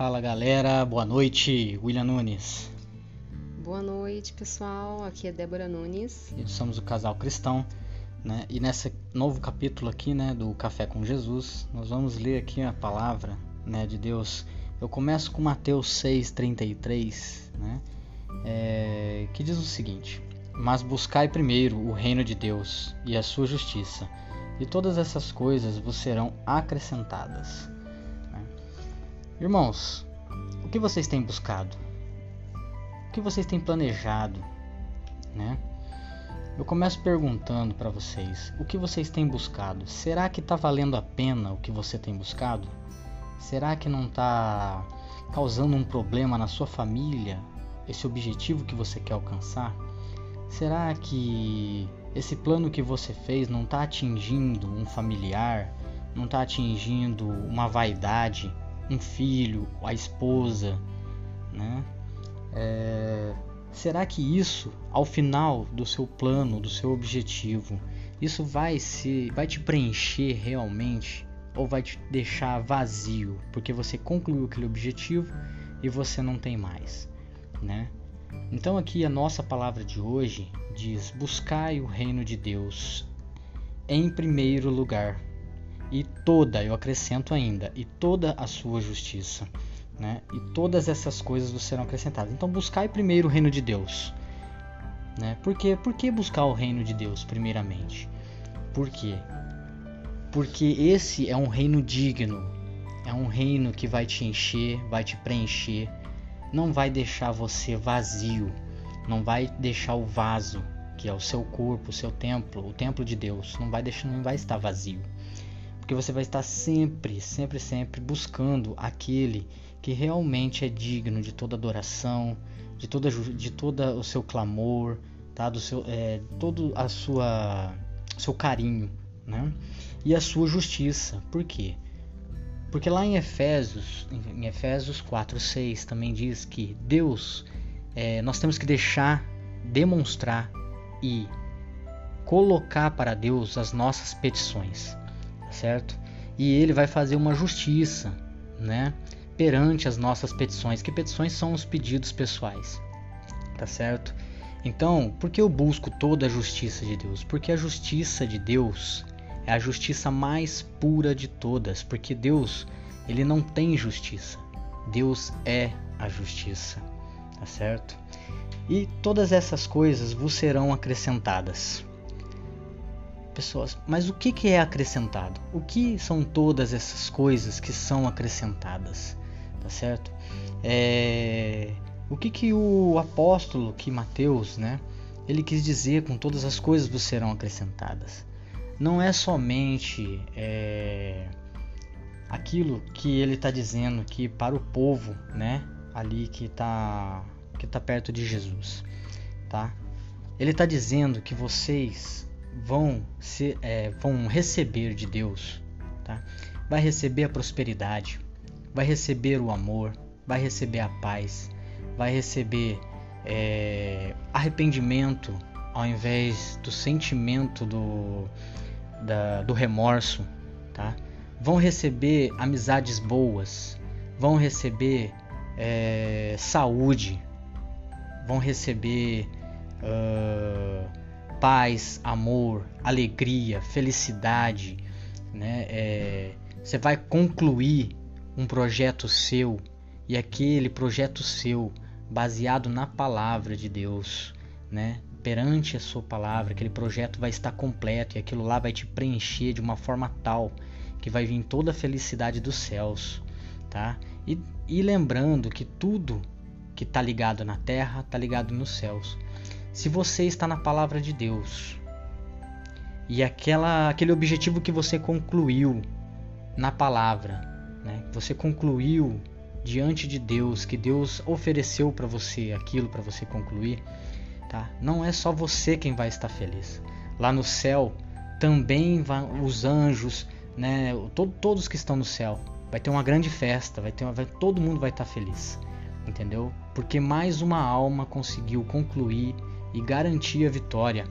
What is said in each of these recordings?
Fala galera, boa noite, William Nunes. Boa noite pessoal, aqui é Débora Nunes. E somos o casal cristão, né? E nesse novo capítulo aqui, né, do Café com Jesus, nós vamos ler aqui a palavra, né, de Deus. Eu começo com Mateus 6:33, né, é, que diz o seguinte: Mas buscai primeiro o reino de Deus e a sua justiça, e todas essas coisas vos serão acrescentadas. Irmãos, o que vocês têm buscado? O que vocês têm planejado, né? Eu começo perguntando para vocês: o que vocês têm buscado? Será que está valendo a pena o que você tem buscado? Será que não está causando um problema na sua família? Esse objetivo que você quer alcançar? Será que esse plano que você fez não está atingindo um familiar? Não está atingindo uma vaidade? um filho, a esposa, né? É, será que isso, ao final do seu plano, do seu objetivo, isso vai se, vai te preencher realmente ou vai te deixar vazio, porque você concluiu aquele objetivo e você não tem mais, né? Então aqui a nossa palavra de hoje diz: buscai o reino de Deus em primeiro lugar e toda, eu acrescento ainda, e toda a sua justiça. Né? E todas essas coisas serão acrescentadas. Então buscai primeiro o reino de Deus. Né? Por, quê? Por que buscar o reino de Deus primeiramente? Por quê? Porque esse é um reino digno. É um reino que vai te encher, vai te preencher, não vai deixar você vazio, não vai deixar o vaso, que é o seu corpo, o seu templo, o templo de Deus, não vai deixar, não vai estar vazio porque você vai estar sempre, sempre, sempre buscando aquele que realmente é digno de toda adoração, de toda de toda o seu clamor, tá? Do seu é, todo a sua seu carinho, né? E a sua justiça. Por quê? Porque lá em Efésios, em Efésios 4:6 também diz que Deus, é, nós temos que deixar demonstrar e colocar para Deus as nossas petições certo? E ele vai fazer uma justiça, né? Perante as nossas petições. Que petições são os pedidos pessoais, tá certo? Então, por que eu busco toda a justiça de Deus? Porque a justiça de Deus é a justiça mais pura de todas, porque Deus, ele não tem justiça. Deus é a justiça, tá certo? E todas essas coisas vos serão acrescentadas pessoas. Mas o que, que é acrescentado? O que são todas essas coisas que são acrescentadas? Tá certo? É... O que, que o apóstolo, que Mateus, né? Ele quis dizer com todas as coisas vos serão acrescentadas. Não é somente é... aquilo que ele está dizendo que para o povo, né? Ali que está que tá perto de Jesus, tá? Ele está dizendo que vocês vão, ser, é, vão receber de Deus, tá? vai receber a prosperidade, vai receber o amor, vai receber a paz, vai receber é, arrependimento ao invés do sentimento do, da, do remorso, tá? Vão receber amizades boas, vão receber é, saúde, vão receber uh, paz, amor, alegria, felicidade, né? É, você vai concluir um projeto seu e aquele projeto seu baseado na palavra de Deus, né? Perante a sua palavra, aquele projeto vai estar completo e aquilo lá vai te preencher de uma forma tal que vai vir toda a felicidade dos céus, tá? E, e lembrando que tudo que está ligado na terra está ligado nos céus. Se você está na palavra de Deus e aquela, aquele objetivo que você concluiu na palavra, né? você concluiu diante de Deus, que Deus ofereceu para você aquilo para você concluir, tá? Não é só você quem vai estar feliz. Lá no céu também vão os anjos, né? Todo, todos que estão no céu. Vai ter uma grande festa, vai ter uma, vai, todo mundo vai estar feliz, entendeu? Porque mais uma alma conseguiu concluir e garantir a vitória,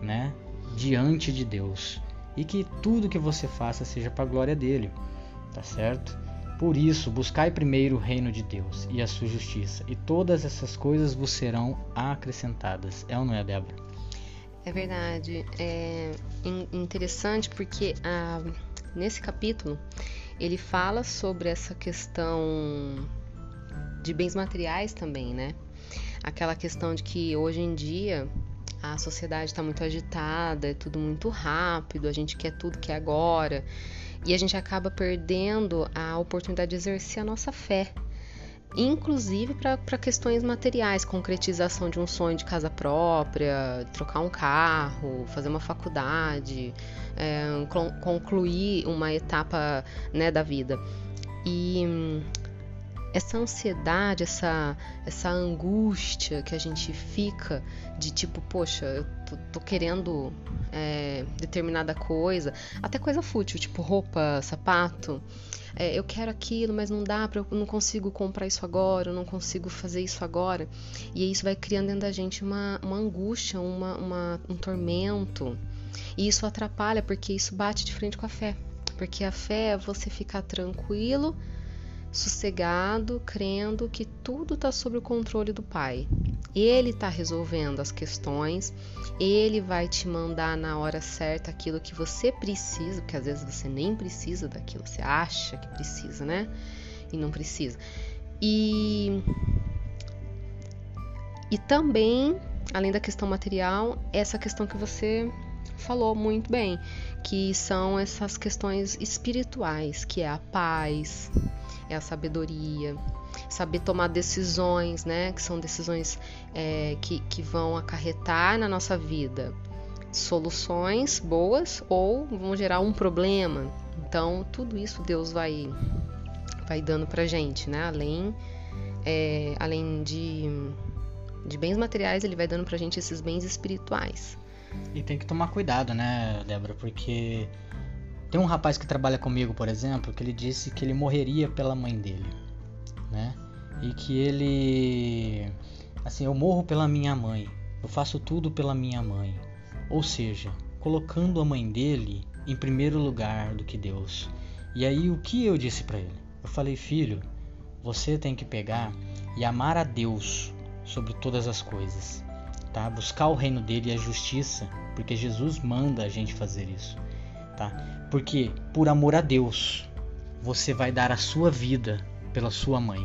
né, diante de Deus. e que tudo que você faça seja para a glória dele, tá certo? Por isso, buscai primeiro o reino de Deus e a sua justiça, e todas essas coisas vos serão acrescentadas. É ou não é, Débora? É verdade. É interessante porque ah, nesse capítulo ele fala sobre essa questão de bens materiais também, né? Aquela questão de que hoje em dia a sociedade está muito agitada, é tudo muito rápido, a gente quer tudo que é agora e a gente acaba perdendo a oportunidade de exercer a nossa fé, inclusive para questões materiais, concretização de um sonho de casa própria, trocar um carro, fazer uma faculdade, é, concluir uma etapa né, da vida. E essa ansiedade, essa, essa angústia que a gente fica de tipo, poxa, eu tô, tô querendo é, determinada coisa, até coisa fútil, tipo roupa, sapato. É, eu quero aquilo, mas não dá, pra, eu não consigo comprar isso agora, eu não consigo fazer isso agora. E isso vai criando dentro da gente uma, uma angústia, uma, uma, um tormento. E isso atrapalha porque isso bate de frente com a fé. Porque a fé é você ficar tranquilo sossegado, crendo que tudo está sob o controle do Pai. Ele está resolvendo as questões, ele vai te mandar na hora certa aquilo que você precisa, porque às vezes você nem precisa daquilo, você acha que precisa, né? E não precisa. E, e também, além da questão material, essa questão que você falou muito bem, que são essas questões espirituais, que é a paz, é a sabedoria, saber tomar decisões, né? Que são decisões é, que, que vão acarretar na nossa vida soluções boas ou vão gerar um problema. Então, tudo isso Deus vai, vai dando pra gente, né? Além, é, além de, de bens materiais, ele vai dando pra gente esses bens espirituais. E tem que tomar cuidado, né, Débora? Porque tem um rapaz que trabalha comigo, por exemplo, que ele disse que ele morreria pela mãe dele, né? E que ele assim, eu morro pela minha mãe. Eu faço tudo pela minha mãe. Ou seja, colocando a mãe dele em primeiro lugar do que Deus. E aí o que eu disse para ele? Eu falei: "Filho, você tem que pegar e amar a Deus sobre todas as coisas, tá? Buscar o reino dele e a justiça, porque Jesus manda a gente fazer isso tá? Porque por amor a Deus, você vai dar a sua vida pela sua mãe.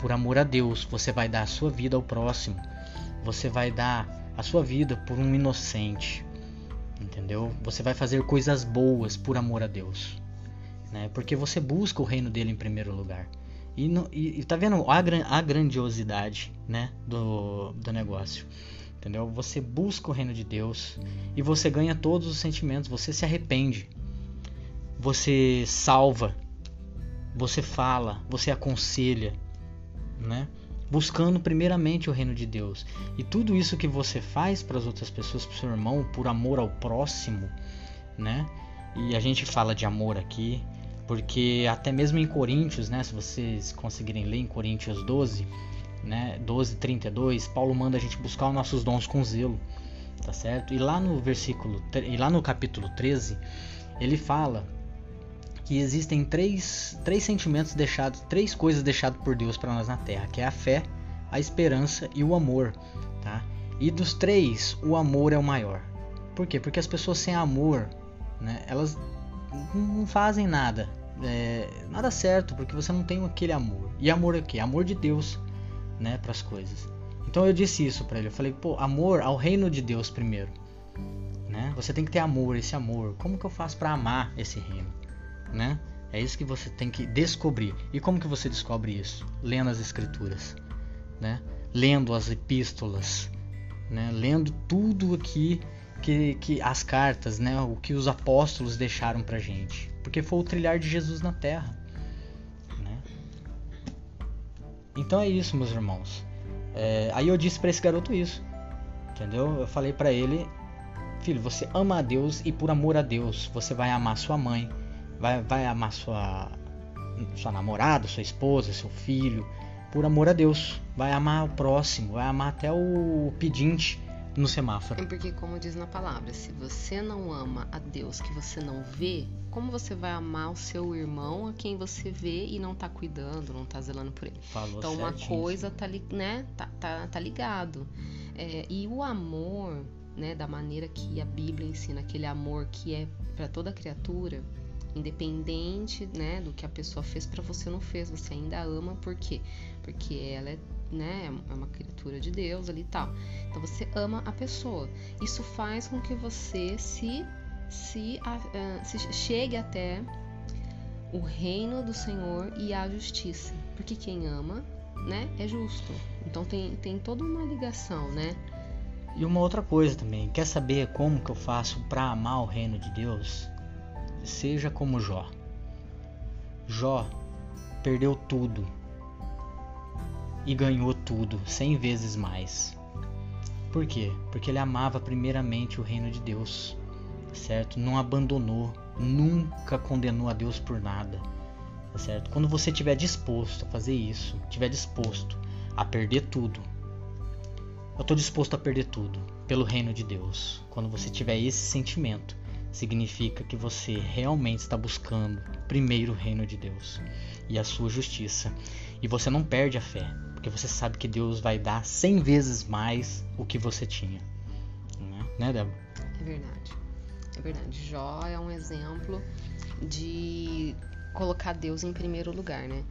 Por amor a Deus, você vai dar a sua vida ao próximo. Você vai dar a sua vida por um inocente. Entendeu? Você vai fazer coisas boas por amor a Deus. Né? Porque você busca o reino dele em primeiro lugar. E, no, e, tá vendo a, a grandiosidade né, do, do negócio entendeu? Você busca o reino de Deus e você ganha todos os sentimentos, você se arrepende, você salva, você fala, você aconselha, né? Buscando primeiramente o reino de Deus. E tudo isso que você faz para as outras pessoas, para o seu irmão, por amor ao próximo, né? E a gente fala de amor aqui, porque até mesmo em Coríntios, né, se vocês conseguirem ler em Coríntios 12, né, 12, 32, Paulo manda a gente buscar os nossos dons com zelo, tá certo? E lá no versículo, e lá no capítulo 13, ele fala que existem três, três sentimentos deixados, três coisas deixadas por Deus para nós na terra, que é a fé, a esperança e o amor, tá? E dos três, o amor é o maior. Por quê? Porque as pessoas sem amor, né, elas não fazem nada, é, nada certo, porque você não tem aquele amor. E amor é o quê? Amor de Deus né, para as coisas. Então eu disse isso para ele. Eu falei, pô, amor ao reino de Deus primeiro, né? Você tem que ter amor, esse amor. Como que eu faço para amar esse reino, né? É isso que você tem que descobrir. E como que você descobre isso? Lendo as escrituras, né? Lendo as epístolas, né? Lendo tudo aqui que, que as cartas, né? O que os apóstolos deixaram pra gente. Porque foi o trilhar de Jesus na terra. Então é isso, meus irmãos. É, aí eu disse para esse garoto isso, entendeu? Eu falei para ele, filho, você ama a Deus e por amor a Deus você vai amar sua mãe, vai, vai amar sua sua namorada, sua esposa, seu filho, por amor a Deus. Vai amar o próximo, vai amar até o pedinte, no semáforo. É porque, como diz na palavra, se você não ama a Deus que você não vê, como você vai amar o seu irmão a quem você vê e não tá cuidando, não tá zelando por ele? Falou então, uma coisa tá, né, tá, tá, tá ligado. É, e o amor, né, da maneira que a Bíblia ensina, aquele amor que é para toda criatura, independente, né, do que a pessoa fez para você não fez, você ainda ama, por quê? Porque ela é, né, é uma criatura de Deus ali e tal. Então você ama a pessoa. Isso faz com que você se se, ah, se chegue até o reino do Senhor e a justiça. Porque quem ama, né, é justo. Então tem, tem toda uma ligação, né? E uma outra coisa também, quer saber como que eu faço para amar o reino de Deus? Seja como Jó. Jó perdeu tudo e ganhou tudo, cem vezes mais. Por quê? Porque ele amava primeiramente o reino de Deus, certo? Não abandonou, nunca condenou a Deus por nada, tá certo? Quando você estiver disposto a fazer isso, estiver disposto a perder tudo, eu estou disposto a perder tudo pelo reino de Deus. Quando você tiver esse sentimento, significa que você realmente está buscando primeiro o reino de Deus e a sua justiça. E você não perde a fé, porque você sabe que Deus vai dar cem vezes mais o que você tinha. Né, né Débora? É verdade. É verdade. Jó é um exemplo de colocar Deus em primeiro lugar, né?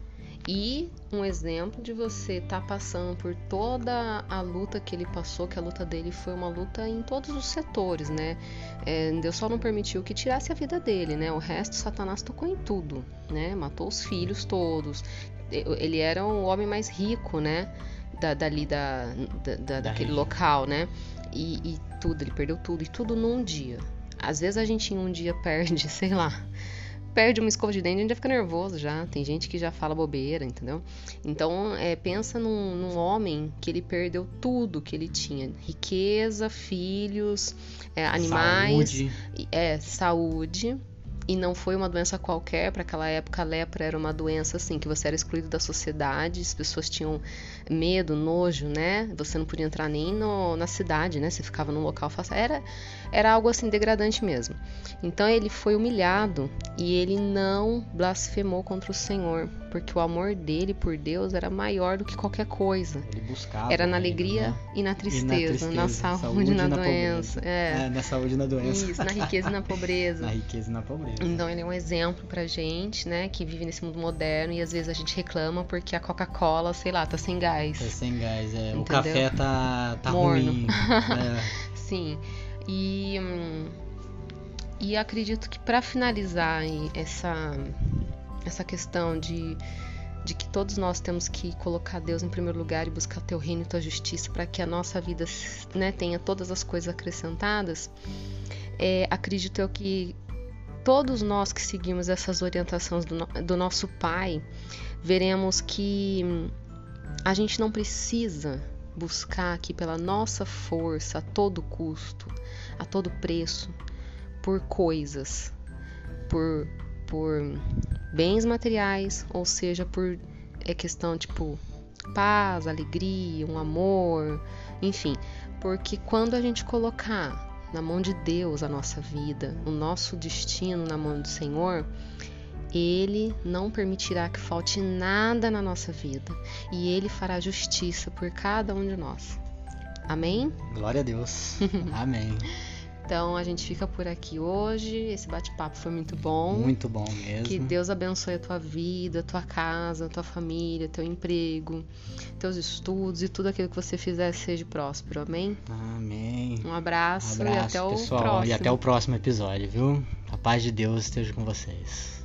E um exemplo de você estar passando por toda a luta que ele passou, que a luta dele foi uma luta em todos os setores, né? É, Deus só não permitiu que tirasse a vida dele, né? O resto, Satanás tocou em tudo, né? Matou os filhos todos. Ele era o homem mais rico, né? Da, dali da, da, da daquele local, né? E, e tudo, ele perdeu tudo, e tudo num dia. Às vezes a gente em um dia perde, sei lá, perde uma escova de dente, a gente já fica nervoso já. Tem gente que já fala bobeira, entendeu? Então, é, pensa num, num homem que ele perdeu tudo que ele tinha: riqueza, filhos, é, animais, Saúde, e- é, saúde. E não foi uma doença qualquer, para aquela época a lepra era uma doença assim, que você era excluído da sociedade, as pessoas tinham medo, nojo, né? Você não podia entrar nem no- na cidade, né? Você ficava num local. Era, era algo assim degradante mesmo. Então ele foi humilhado e ele não blasfemou contra o Senhor, porque o amor dele por Deus era maior do que qualquer coisa. ele buscava. Era na o alegria né? e na E tristeza, na tristeza, saúde, e na, pobreza. doença. É. É, na saúde e na doença. Isso, na riqueza e na pobreza. na riqueza e na pobreza. Então ele é um exemplo pra gente, né, que vive nesse mundo moderno e às vezes a gente reclama porque a Coca-Cola, sei lá, tá sem gás. Tá sem gás, é. O Entendeu? café tá, tá Morno. ruim. é. Sim. E e acredito que pra finalizar essa essa questão de de que todos nós temos que colocar Deus em primeiro lugar e buscar teu reino e tua justiça para que a nossa vida né, tenha todas as coisas acrescentadas, é, acredito eu que todos nós que seguimos essas orientações do, do nosso Pai, veremos que a gente não precisa buscar aqui pela nossa força, a todo custo, a todo preço, por coisas, por, por bens materiais, ou seja, por é questão tipo paz, alegria, um amor, enfim, porque quando a gente colocar na mão de Deus a nossa vida, o nosso destino na mão do Senhor, ele não permitirá que falte nada na nossa vida e ele fará justiça por cada um de nós. Amém? Glória a Deus. Amém. Então a gente fica por aqui hoje. Esse bate-papo foi muito bom. Muito bom mesmo. Que Deus abençoe a tua vida, a tua casa, a tua família, teu emprego, teus estudos e tudo aquilo que você fizer seja próspero. Amém? Amém. Um abraço, Um abraço, e até o pessoal. próximo. E até o próximo episódio, viu? A paz de Deus esteja com vocês.